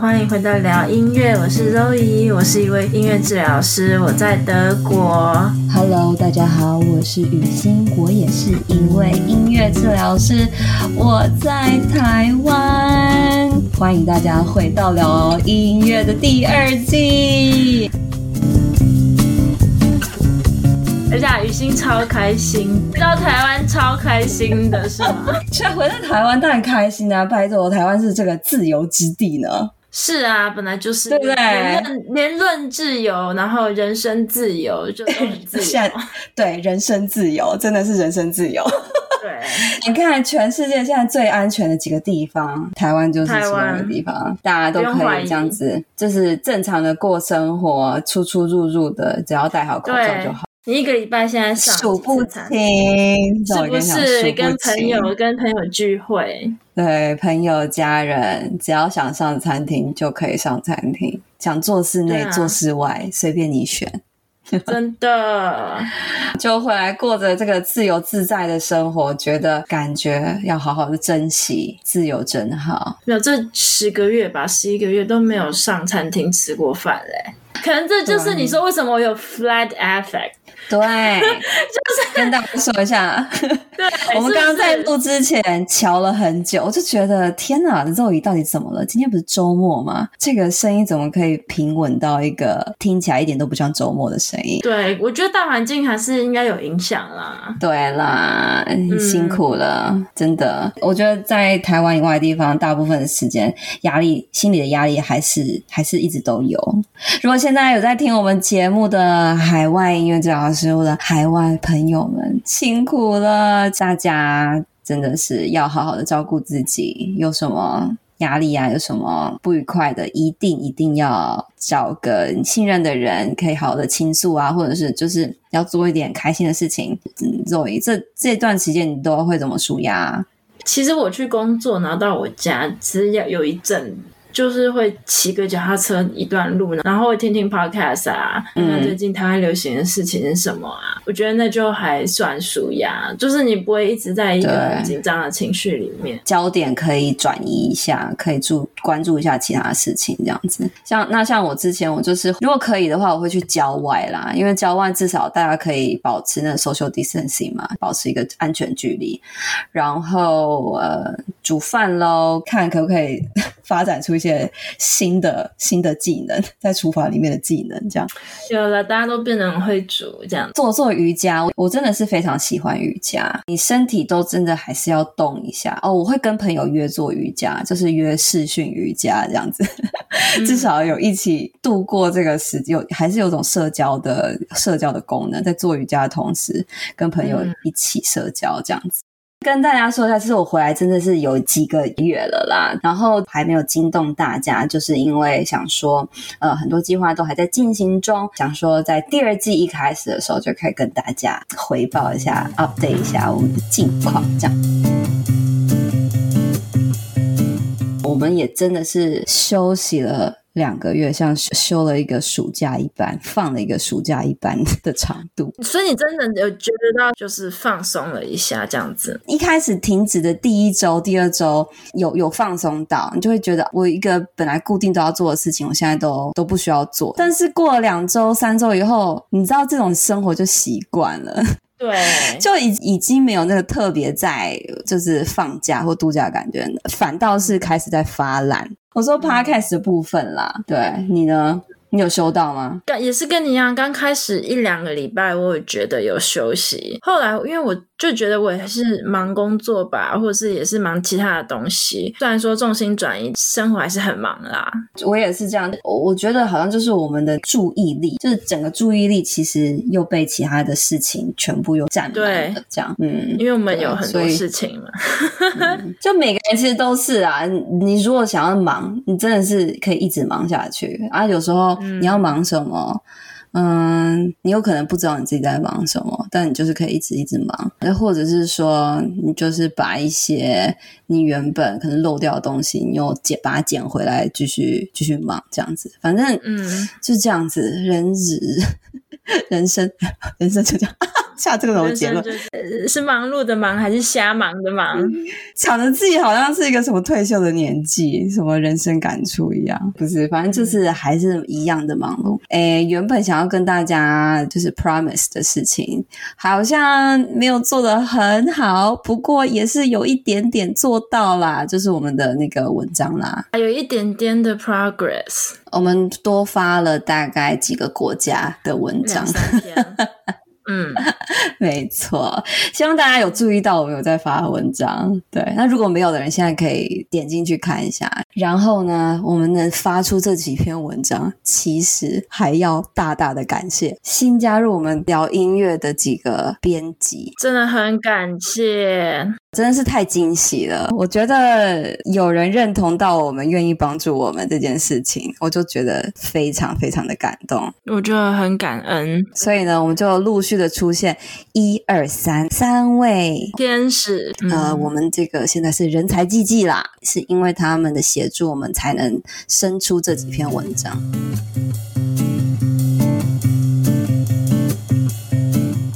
欢迎回到聊音乐，我是 Zoe，我是一位音乐治疗师，我在德国。Hello，大家好，我是雨欣，我也是一位音乐治疗师，我在台湾。欢迎大家回到聊音乐的第二季。而且雨欣超开心，回到台湾超开心的是吗？现在回到台湾当然开心啊！拜托，台湾是这个自由之地呢。是啊，本来就是，对不对？言论自由，然后人身自由，就都很 自由。对，人身自由真的是人身自由。对，你看全世界现在最安全的几个地方，台湾就是其中一个地方，大家都可以这样子，就是正常的过生活，出出入入的，只要戴好口罩就好。你一个礼拜现在上数不清，是不是？跟朋友跟朋友聚会，对，朋友家人，只要想上餐厅就可以上餐厅，想做室内、啊、坐室外，随便你选。真的，就回来过着这个自由自在的生活，觉得感觉要好好的珍惜自由，真好。没有，这十个月吧，十一个月都没有上餐厅吃过饭嘞。可能这就是你说为什么我有 flat affect。对，就是跟大家说一下。对，我们刚刚在录之前瞧了很久，我就觉得天哪，这周瑜到底怎么了？今天不是周末吗？这个声音怎么可以平稳到一个听起来一点都不像周末的声音？对，我觉得大环境还是应该有影响啦。对啦，辛苦了，嗯、真的。我觉得在台湾以外的地方，大部分的时间压力、心理的压力还是还是一直都有。如果现在有在听我们节目的海外音乐治疗师，我的海外朋友们辛苦了，大家真的是要好好的照顾自己。有什么压力啊，有什么不愉快的，一定一定要找个信任的人，可以好好的倾诉啊，或者是就是要做一点开心的事情。嗯，Zoe，这这段时间你都会怎么舒压？其实我去工作，然后到我家，其实要有一阵。就是会骑个脚踏车一段路，然后会听听 podcast 啊，看看最近台湾流行的事情是什么啊？嗯、我觉得那就还算舒压，就是你不会一直在一个很紧张的情绪里面，焦点可以转移一下，可以注关注一下其他事情，这样子。像那像我之前，我就是如果可以的话，我会去郊外啦，因为郊外至少大家可以保持那 social distancing 嘛，保持一个安全距离。然后呃，煮饭喽，看可不可以 发展出一些新的新的技能，在厨房里面的技能，这样有了，大家都变得很会煮，这样做做瑜伽，我真的是非常喜欢瑜伽。你身体都真的还是要动一下哦。我会跟朋友约做瑜伽，就是约视讯瑜伽这样子，嗯、至少有一起度过这个时间，有还是有种社交的社交的功能，在做瑜伽的同时，跟朋友一起社交这样子。跟大家说一下，其实我回来真的是有几个月了啦，然后还没有惊动大家，就是因为想说，呃，很多计划都还在进行中，想说在第二季一开始的时候就可以跟大家回报一下，update 一下我们的近况，这样。我们也真的是休息了。两个月像休了一个暑假一般，放了一个暑假一般的长度，所以你真的有觉得到就是放松了一下这样子。一开始停止的第一周、第二周有有放松到，你就会觉得我一个本来固定都要做的事情，我现在都都不需要做。但是过了两周、三周以后，你知道这种生活就习惯了。对，就已已经没有那个特别在就是放假或度假的感觉，反倒是开始在发懒。我说 Podcast 的部分啦，嗯、对你呢？你有收到吗？刚也是跟你一样，刚开始一两个礼拜，我也觉得有休息。后来因为我就觉得我也是忙工作吧，或者是也是忙其他的东西。虽然说重心转移，生活还是很忙啦。我也是这样，我觉得好像就是我们的注意力，就是整个注意力其实又被其他的事情全部又占满了。这样，嗯，因为我们有很多事情嘛。嗯、就每个人其实都是啊，你如果想要忙，你真的是可以一直忙下去啊。有时候。你要忙什么？嗯，你有可能不知道你自己在忙什么，但你就是可以一直一直忙。那或者是说，你就是把一些你原本可能漏掉的东西，你又捡把它捡回来，继续继续忙，这样子。反正嗯，就这样子，人日 人生 人生就这样。下这个什么结论？是，是忙碌的忙还是瞎忙的忙？想着自己好像是一个什么退休的年纪，什么人生感触一样，不是？反正就是还是一样的忙碌。诶，原本想要跟大家就是 promise 的事情，好像没有做的很好，不过也是有一点点做到啦，就是我们的那个文章啦，还有一点点的 progress。我们多发了大概几个国家的文章。嗯，没错，希望大家有注意到我们有在发文章。对，那如果没有的人，现在可以点进去看一下。然后呢，我们能发出这几篇文章，其实还要大大的感谢新加入我们聊音乐的几个编辑，真的很感谢。真的是太惊喜了！我觉得有人认同到我们，愿意帮助我们这件事情，我就觉得非常非常的感动。我觉得很感恩，所以呢，我们就陆续的出现一二三三位天使。呃，我们这个现在是人才济济啦，是因为他们的协助，我们才能生出这几篇文章。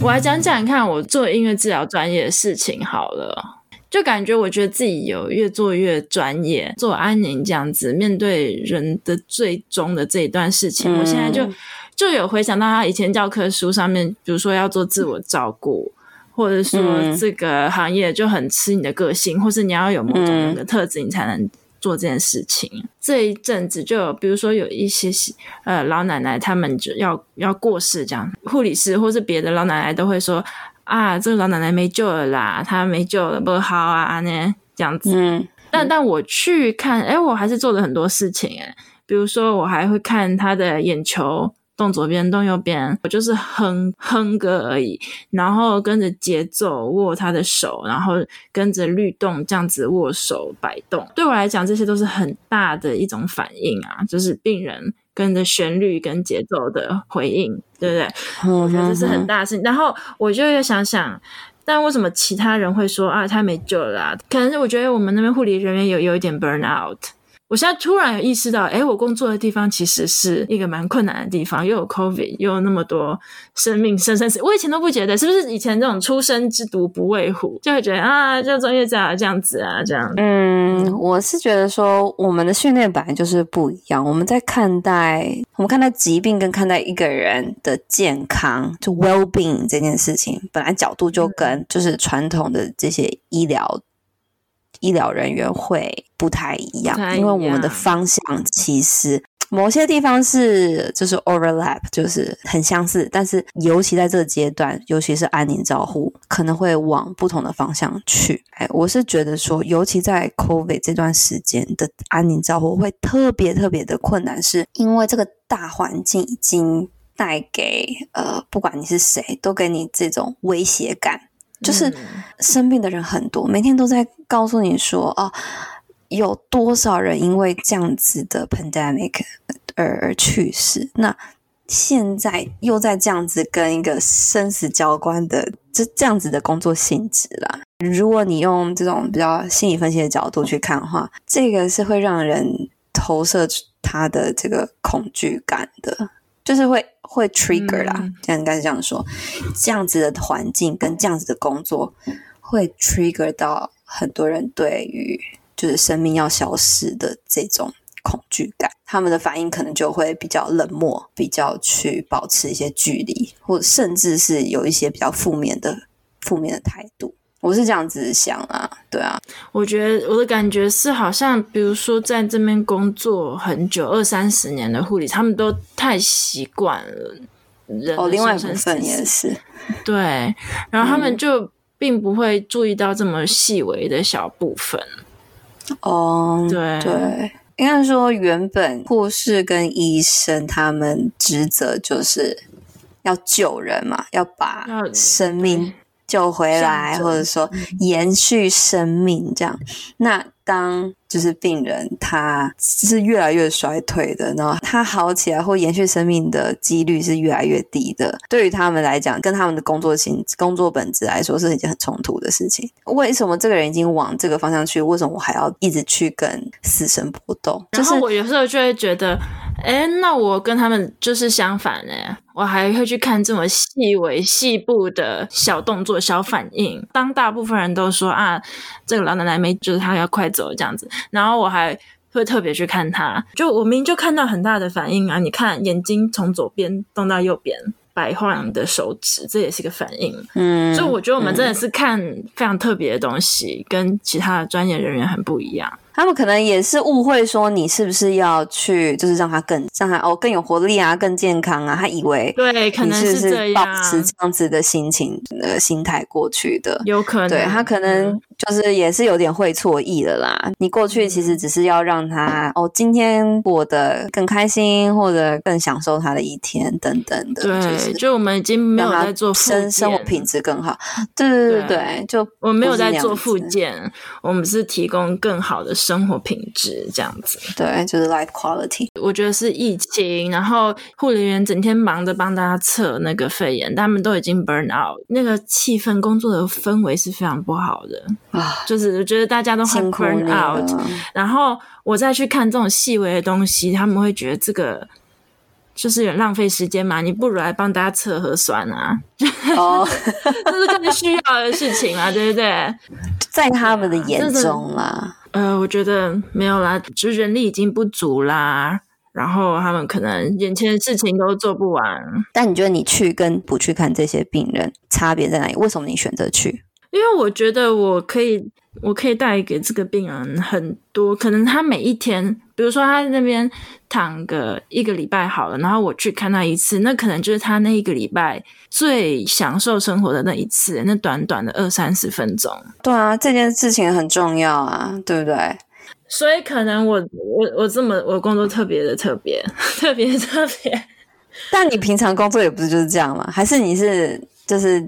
我来讲讲看，我做音乐治疗专业的事情好了，就感觉我觉得自己有越做越专业。做安宁这样子，面对人的最终的这一段事情，嗯、我现在就就有回想到他以前教科书上面，比如说要做自我照顾，或者说这个行业就很吃你的个性，或是你要有某种人的特质，你才能。做这件事情，这一阵子就有，比如说有一些呃老奶奶，他们就要要过世，这样护理师或是别的老奶奶都会说啊，这个老奶奶没救了啦，她没救了，不好啊，呢这样子。嗯，但但我去看，哎，我还是做了很多事情，哎，比如说我还会看她的眼球。动左边，动右边，我就是哼哼歌而已，然后跟着节奏握他的手，然后跟着律动这样子握手摆动。对我来讲，这些都是很大的一种反应啊，就是病人跟着旋律跟节奏的回应，对不对？我觉得这是很大的事情。然后我就要想想，但为什么其他人会说啊，他没救了啊？可能是我觉得我们那边护理人员有有一点 burn out。我现在突然有意识到，哎，我工作的地方其实是一个蛮困难的地方，又有 COVID，又有那么多生命生生死。我以前都不觉得，是不是以前这种出生之毒不畏虎，就会觉得啊，就专业家这样子啊，这样。嗯，我是觉得说，我们的训练本来就是不一样。我们在看待我们看待疾病跟看待一个人的健康，就 well-being 这件事情，本来角度就跟就是传统的这些医疗。医疗人员会不太一样，一样，因为我们的方向其实某些地方是就是 overlap，就是很相似，但是尤其在这个阶段，尤其是安宁照护，可能会往不同的方向去。哎，我是觉得说，尤其在 COVID 这段时间的安宁照护会特别特别的困难，是因为这个大环境已经带给呃，不管你是谁，都给你这种威胁感。就是生病的人很多，每天都在告诉你说哦，有多少人因为这样子的 pandemic 而而去世。那现在又在这样子跟一个生死交关的这这样子的工作性质啦。如果你用这种比较心理分析的角度去看的话，这个是会让人投射他的这个恐惧感的。就是会会 trigger 啦，嗯、这样应该是这样说，这样子的环境跟这样子的工作会 trigger 到很多人对于就是生命要消失的这种恐惧感，他们的反应可能就会比较冷漠，比较去保持一些距离，或甚至是有一些比较负面的负面的态度。我是这样子想啊，对啊，我觉得我的感觉是，好像比如说在这边工作很久，二三十年的护理，他们都太习惯了人。哦，另外一部分也是，对，然后他们就并不会注意到这么细微的小部分。哦，对对，应该说原本护士跟医生他们职责就是要救人嘛，要把生命。救回来，或者说延续生命，这样。那当就是病人他是越来越衰退的，然后他好起来或延续生命的几率是越来越低的。对于他们来讲，跟他们的工作性工作本质来说，是一件很冲突的事情。为什么这个人已经往这个方向去，为什么我还要一直去跟死神搏斗？然后我有时候就会觉得，哎，那我跟他们就是相反哎，我还会去看这么细微细部的小动作、小反应。当大部分人都说啊，这个老奶奶没，就是她要快走这样子，然后我还会特别去看她，就我明明就看到很大的反应啊！你看眼睛从左边动到右边。摆晃的手指，这也是一个反应。嗯，所以我觉得我们真的是看非常特别的东西，嗯、跟其他的专业人员很不一样。他们可能也是误会说你是不是要去，就是让他更让他哦更有活力啊，更健康啊。他以为对，可能是这样，保持这样子的心情呃心态过去的，有可能。对他可能就是也是有点会错意了啦。嗯、你过去其实只是要让他哦今天过得更开心，或者更享受他的一天等等的。对，就是就我们已经没有在做生生活品质更好。对对对对，就我们没有在做复健，我们是提供更好的。生活品质这样子，对，就是 life quality。我觉得是疫情，然后护理员整天忙着帮大家测那个肺炎，他们都已经 burn out，那个气氛、工作的氛围是非常不好的啊。就是我觉得大家都很 burn out，然后我再去看这种细微的东西，他们会觉得这个就是有点浪费时间嘛。你不如来帮大家测核酸啊，哦，这是更需要的事情啊，对不对？在他们的眼中啦。呃，我觉得没有啦，就是人力已经不足啦，然后他们可能眼前的事情都做不完。但你觉得你去跟不去看这些病人差别在哪里？为什么你选择去？因为我觉得我可以，我可以带给这个病人很多。可能他每一天，比如说他在那边躺个一个礼拜好了，然后我去看他一次，那可能就是他那一个礼拜最享受生活的那一次，那短短的二三十分钟。对啊，这件事情很重要啊，对不对？所以可能我我我这么我工作特别的特别 特别特别。但你平常工作也不是就是这样吗？还是你是就是？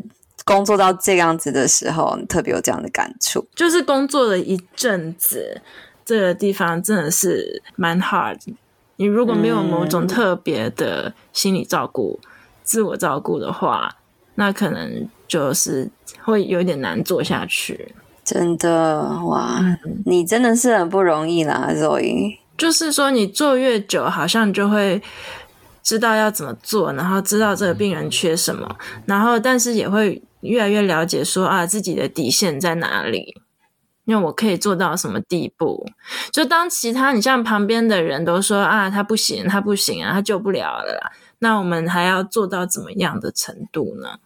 工作到这样子的时候，你特别有这样的感触，就是工作了一阵子，这个地方真的是蛮 hard。你如果没有某种特别的心理照顾、嗯、自我照顾的话，那可能就是会有点难做下去。真的哇，嗯、你真的是很不容易啦，Zoe。就是说，你做越久，好像就会。知道要怎么做，然后知道这个病人缺什么，然后但是也会越来越了解说啊自己的底线在哪里，因为我可以做到什么地步。就当其他你像旁边的人都说啊他不行，他不行啊，他救不了了啦，那我们还要做到怎么样的程度呢？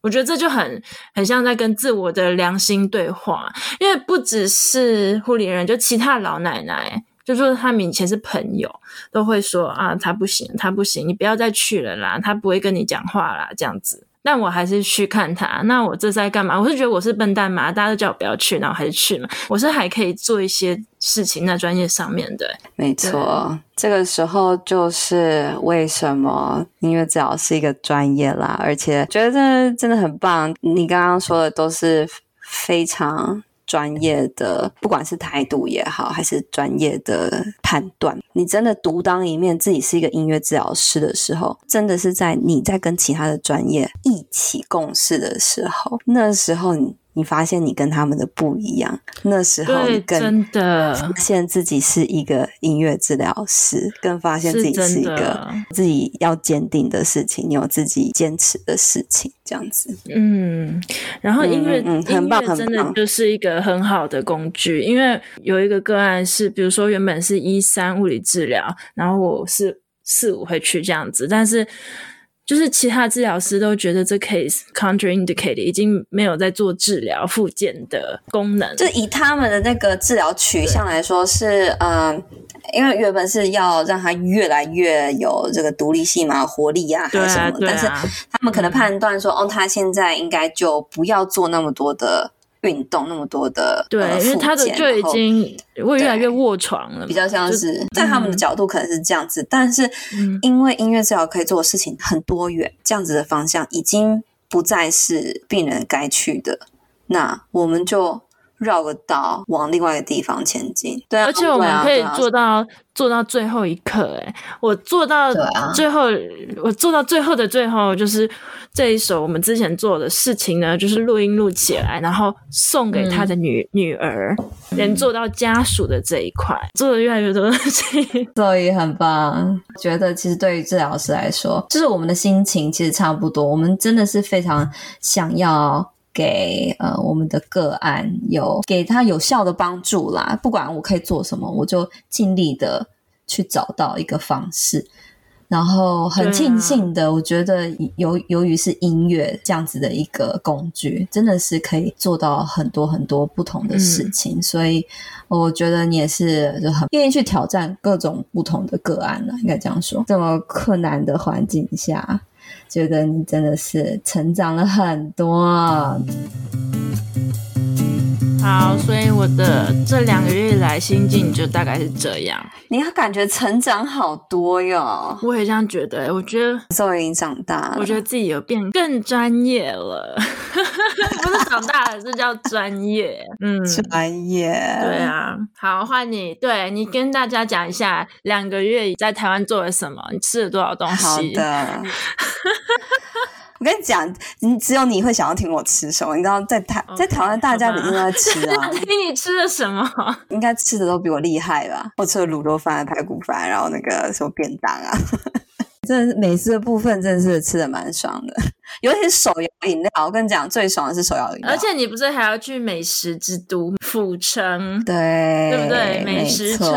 我觉得这就很很像在跟自我的良心对话，因为不只是护理人，就其他老奶奶。就说他们以前是朋友，都会说啊，他不行，他不行，你不要再去了啦，他不会跟你讲话啦，这样子。但我还是去看他，那我这在干嘛？我是觉得我是笨蛋嘛？大家都叫我不要去，那我还是去嘛。我是还可以做一些事情，在专业上面的。没错，对这个时候就是为什么音乐治疗是一个专业啦，而且觉得真的真的很棒。你刚刚说的都是非常。专业的，不管是态度也好，还是专业的判断，你真的独当一面，自己是一个音乐治疗师的时候，真的是在你在跟其他的专业一起共事的时候，那时候你。你发现你跟他们的不一样，那时候你更真的发现自己是一个音乐治疗师，更发现自己是一个自己要坚定的事情，你有自己坚持的事情，这样子。嗯，然后音乐，嗯，嗯，很棒，很棒，真的就是一个很好的工具。因为有一个个案是，比如说原本是一三物理治疗，然后我是四五会去这样子，但是。就是其他治疗师都觉得这 case contraindicated 已经没有在做治疗复健的功能。就以他们的那个治疗取向来说是，是对呃，因为原本是要让他越来越有这个独立性嘛、活力啊，还是什么？啊啊、但是他们可能判断说，嗯、哦，他现在应该就不要做那么多的。运动那么多的，对，呃、因为他的就已经会越来越卧床了，比较像是在他们的角度可能是这样子，嗯、但是因为音乐治疗可以做的事情很多元，这样子的方向已经不再是病人该去的，那我们就绕个道往另外一个地方前进。对啊，而且我们可以做到。做到最后一刻，哎，我做到最后，啊、我做到最后的最后，就是这一首我们之前做的事情呢，就是录音录起来，然后送给他的女、嗯、女儿，连做到家属的这一块，做的越来越多 所以很棒。觉得其实对于治疗师来说，就是我们的心情其实差不多，我们真的是非常想要。给呃我们的个案有给他有效的帮助啦，不管我可以做什么，我就尽力的去找到一个方式。然后很庆幸的，啊、我觉得由由于是音乐这样子的一个工具，真的是可以做到很多很多不同的事情。嗯、所以我觉得你也是就很愿意去挑战各种不同的个案了，应该这样说。这么困难的环境下。觉得你真的是成长了很多。我的这两个月来心境就大概是这样。你要感觉成长好多哟，我也这样觉得。我觉得稍微已经长大了，我觉得自己有变更专业了。不是长大了，是叫专业。嗯，专业。对啊，好，换你，对你跟大家讲一下两个月在台湾做了什么，你吃了多少东西。好的。我跟你讲，你只有你会想要听我吃什么。你知道，在台在台湾，大家每天都在吃啊。听你吃的什么？应该吃的都比我厉害吧？我吃了卤肉饭、排骨饭，然后那个什么便当啊。真的是美食的部分，真的是吃的蛮爽的，尤其是手摇饮料。我跟你讲，最爽的是手摇饮料。而且你不是还要去美食之都府城？对，对不对？美食城，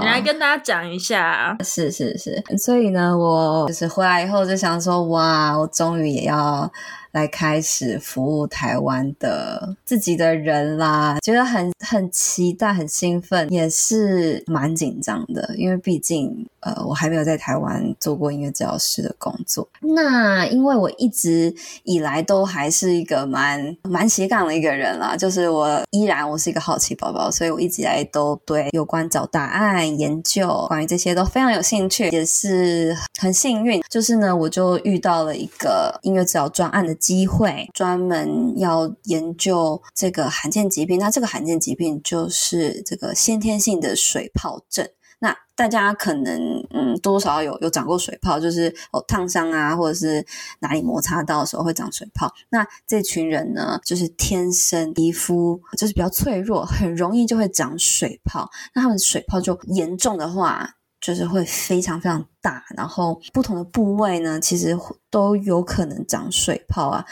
你来跟大家讲一下。是是是，所以呢，我就是回来以后就想说，哇，我终于也要。来开始服务台湾的自己的人啦，觉得很很期待，很兴奋，也是蛮紧张的，因为毕竟呃，我还没有在台湾做过音乐治疗师的工作。那因为我一直以来都还是一个蛮蛮斜杠的一个人啦，就是我依然我是一个好奇宝宝，所以我一直以来都对有关找答案、研究关于这些都非常有兴趣，也是很幸运，就是呢，我就遇到了一个音乐治疗专案的。机会专门要研究这个罕见疾病，那这个罕见疾病就是这个先天性的水泡症。那大家可能嗯多少有有长过水泡，就是哦烫伤啊，或者是哪里摩擦到的时候会长水泡。那这群人呢，就是天生皮肤就是比较脆弱，很容易就会长水泡。那他们水泡就严重的话，就是会非常非常大，然后不同的部位呢，其实。都有可能长水泡啊，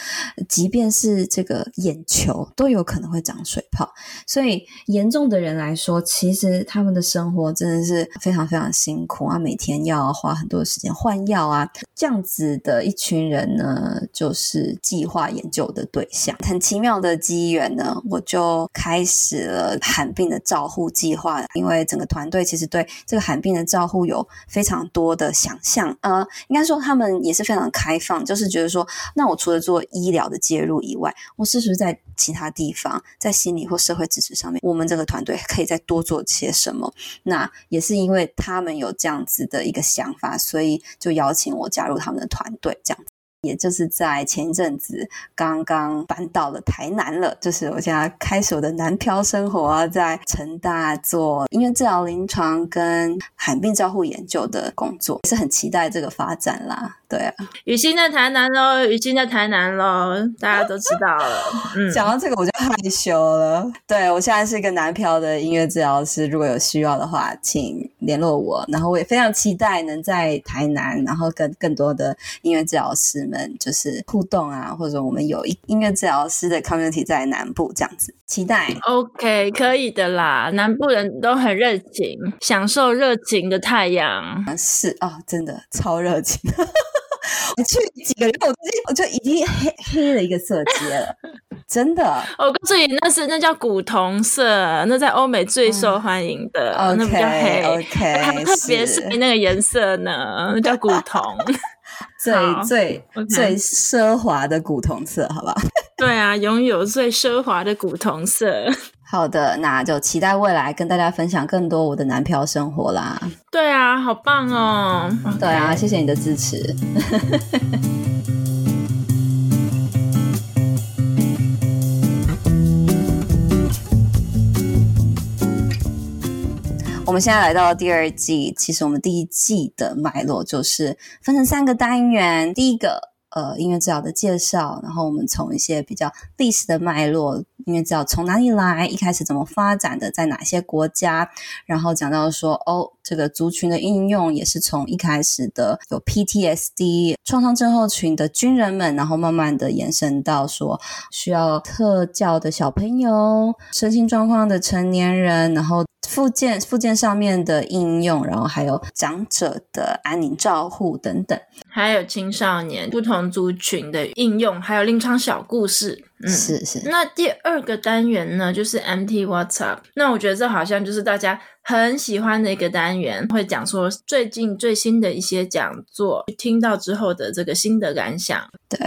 即便是这个眼球都有可能会长水泡，所以严重的人来说，其实他们的生活真的是非常非常辛苦啊，每天要花很多的时间换药啊，这样子的一群人呢，就是计划研究的对象。很奇妙的机缘呢，我就开始了罕病的照护计划，因为整个团队其实对这个罕病的照护有非常多的的想象，呃，应该说他们也是非常开。开放就是觉得说，那我除了做医疗的介入以外，我是不是在其他地方，在心理或社会支持上面，我们这个团队可以再多做些什么？那也是因为他们有这样子的一个想法，所以就邀请我加入他们的团队，这样子。也就是在前一阵子刚刚搬到了台南了，就是我现在开始我的南漂生活，在成大做音乐治疗临床跟罕病照护研究的工作，也是很期待这个发展啦。对啊，雨欣在台南喽，雨欣在台南喽，大家都知道了。嗯，讲到这个我就害羞了。对，我现在是一个南漂的音乐治疗师，如果有需要的话，请联络我。然后我也非常期待能在台南，然后跟更多的音乐治疗师们就是互动啊，或者我们有一音乐治疗师的 community 在南部这样子，期待。OK，可以的啦，南部人都很热情，享受热情的太阳。是哦，真的超热情。我去几个月，我就我就已经黑黑了一个色阶了，真的。我告诉你，那是那叫古铜色，那在欧美最受欢迎的，嗯、那比较黑。OK，, 特别是那个颜色呢，那叫古铜，最最 okay 最奢华的古铜色，好不好？对啊，拥有最奢华的古铜色。好的，那就期待未来跟大家分享更多我的男漂生活啦。对啊，好棒哦！对啊，谢谢你的支持。我们现在来到第二季，其实我们第一季的脉络就是分成三个单元，第一个。呃，音乐治疗的介绍，然后我们从一些比较历史的脉络，音乐知道从哪里来，一开始怎么发展的，在哪些国家，然后讲到说，哦，这个族群的应用也是从一开始的有 PTSD 创伤症候群的军人们，然后慢慢的延伸到说需要特教的小朋友、身心状况的成年人，然后。附件附件上面的应用，然后还有长者的安宁照护等等，还有青少年不同族群的应用，还有临床小故事。嗯，是是。那第二个单元呢，就是 MT WhatsApp。那我觉得这好像就是大家很喜欢的一个单元，会讲说最近最新的一些讲座，听到之后的这个心得感想。对。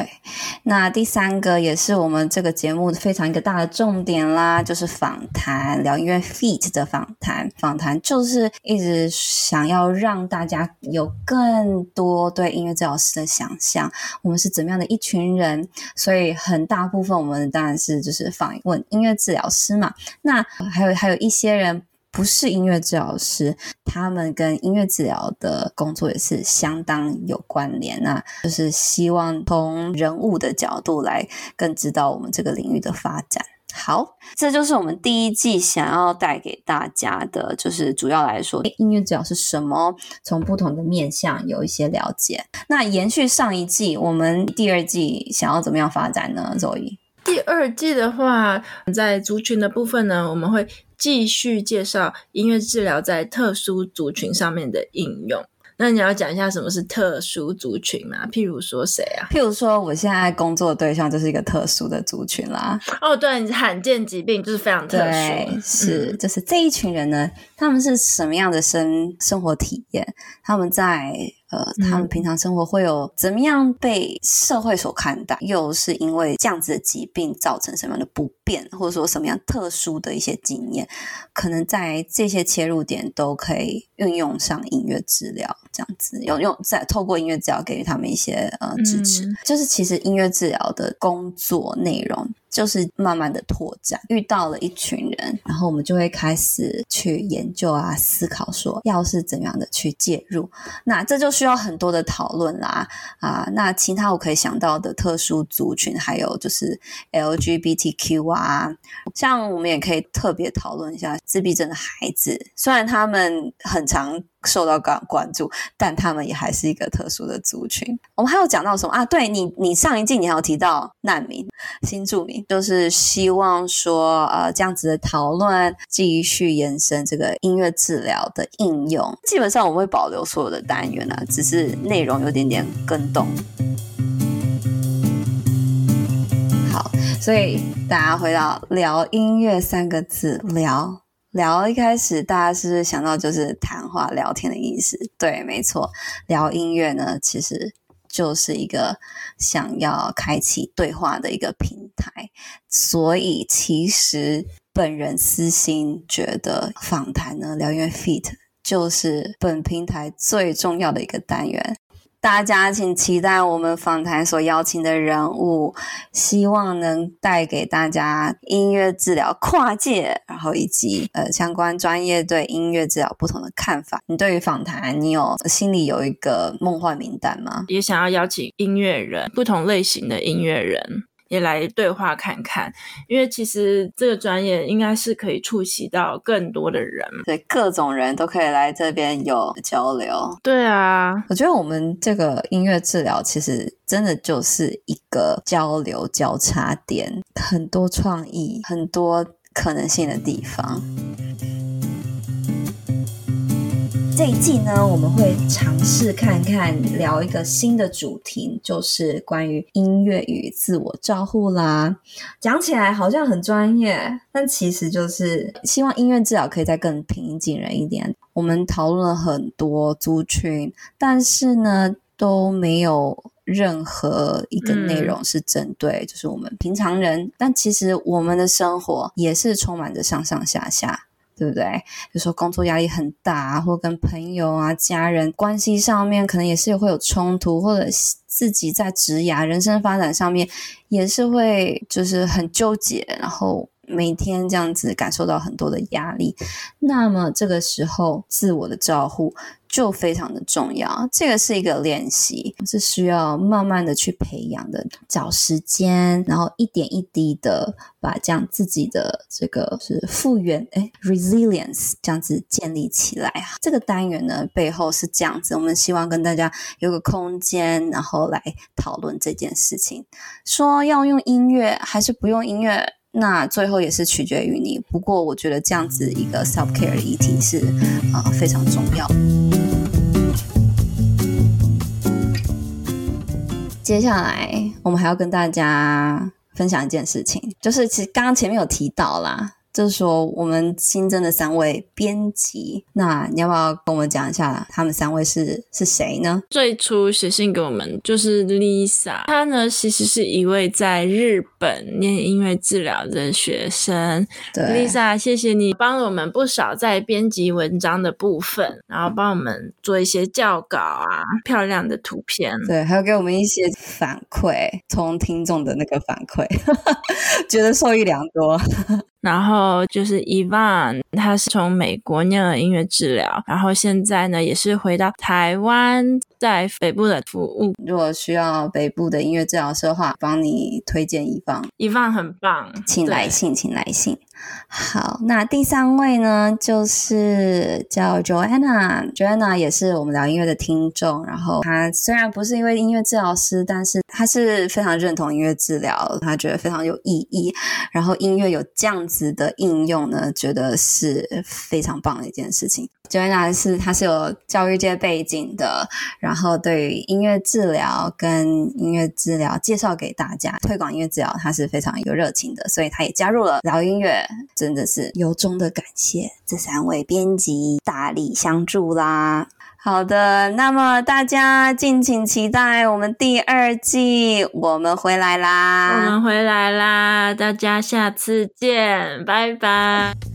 那第三个也是我们这个节目非常一个大的重点啦，就是访谈，聊音乐 Feat 的访谈。访谈就是一直想要让大家有更多对音乐治疗师的想象，我们是怎么样的一群人，所以很大部分。我们当然是就是访问音乐治疗师嘛，那还有还有一些人不是音乐治疗师，他们跟音乐治疗的工作也是相当有关联，那就是希望从人物的角度来更知道我们这个领域的发展。好，这就是我们第一季想要带给大家的，就是主要来说，音乐治疗是什么？从不同的面向有一些了解。那延续上一季，我们第二季想要怎么样发展呢周一第二季的话，在族群的部分呢，我们会继续介绍音乐治疗在特殊族群上面的应用。那你要讲一下什么是特殊族群吗？譬如说谁啊？譬如说我现在工作的对象就是一个特殊的族群啦。哦，对，罕见疾病就是非常特殊。对，是，嗯，就是这一群人呢，他们是什么样的生生活体验？他们在。呃，他们平常生活会有怎么样被社会所看待？又是因为这样子的疾病造成什么样的不便，或者说什么样特殊的一些经验？可能在这些切入点都可以运用上音乐治疗，这样子用用在透过音乐治疗给予他们一些呃支持。嗯、就是其实音乐治疗的工作内容。就是慢慢的拓展，遇到了一群人，然后我们就会开始去研究啊，思考说要是怎样的去介入，那这就需要很多的讨论啦啊。那其他我可以想到的特殊族群，还有就是 LGBTQ 啊，像我们也可以特别讨论一下自闭症的孩子，虽然他们很常。受到关关注，但他们也还是一个特殊的族群。我们还有讲到什么啊？对你，你上一季你还有提到难民、新住民，就是希望说，呃，这样子的讨论继续延伸这个音乐治疗的应用。基本上我们会保留所有的单元啊，只是内容有点点更动。好，所以大家回到聊音乐三个字，聊。聊一开始，大家是不是想到就是谈话聊天的意思？对，没错。聊音乐呢，其实就是一个想要开启对话的一个平台。所以，其实本人私心觉得访谈呢，聊音乐 Feat 就是本平台最重要的一个单元。大家请期待我们访谈所邀请的人物，希望能带给大家音乐治疗跨界，然后以及呃相关专业对音乐治疗不同的看法。你对于访谈，你有心里有一个梦幻名单吗？也想要邀请音乐人，不同类型的音乐人。也来对话看看，因为其实这个专业应该是可以触及到更多的人，对，各种人都可以来这边有交流。对啊，我觉得我们这个音乐治疗其实真的就是一个交流交叉点，很多创意、很多可能性的地方。这一季呢，我们会尝试看看聊一个新的主题，就是关于音乐与自我照护啦。讲起来好像很专业，但其实就是希望音乐治疗可以再更平易近人一点。我们讨论了很多族群，但是呢都没有任何一个内容是针对就是我们平常人。但其实我们的生活也是充满着上上下下。对不对？有时候工作压力很大，或跟朋友啊、家人关系上面，可能也是会有冲突，或者自己在职涯、人生发展上面也是会就是很纠结，然后每天这样子感受到很多的压力，那么这个时候自我的照顾就非常的重要。这个是一个练习，是需要慢慢的去培养的，找时间，然后一点一滴的把这样自己的这个是复原，哎，resilience 这样子建立起来。这个单元呢，背后是这样子，我们希望跟大家有个空间，然后来讨论这件事情，说要用音乐还是不用音乐。那最后也是取决于你。不过我觉得这样子一个 self care 的议题是啊、非常重要。接下来我们还要跟大家分享一件事情，就是其实刚刚前面有提到啦。就是说，我们新增的三位编辑，那你要不要跟我们讲一下，他们三位是是谁呢？最初写信给我们就是 Lisa，她呢其实是一位在日本念音乐治疗的学生。对，Lisa，谢谢你帮了我们不少在编辑文章的部分，然后帮我们做一些校稿啊，漂亮的图片。对，还有给我们一些反馈，从听众的那个反馈，觉得受益良多。然后就是 Ivan，他是从美国念了音乐治疗，然后现在呢也是回到台湾，在北部的服务。如果需要北部的音乐治疗师的话，帮你推荐 Ivan，Ivan 很棒，请来信，请来信。好，那第三位呢，就是叫 Joanna，Joanna 也是我们聊音乐的听众。然后她虽然不是一位音乐治疗师，但是她是非常认同音乐治疗，她觉得非常有意义。然后音乐有这样子的应用呢，觉得是非常棒的一件事情。Joanna 是她是有教育界背景的，然后对于音乐治疗跟音乐治疗介绍给大家，推广音乐治疗，她是非常有热情的，所以她也加入了聊音乐。真的是由衷的感谢这三位编辑大力相助啦！好的，那么大家敬请期待我们第二季，我们回来啦！我们回来啦！大家下次见，拜拜！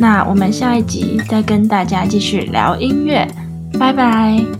那我们下一集再跟大家继续聊音乐。拜拜。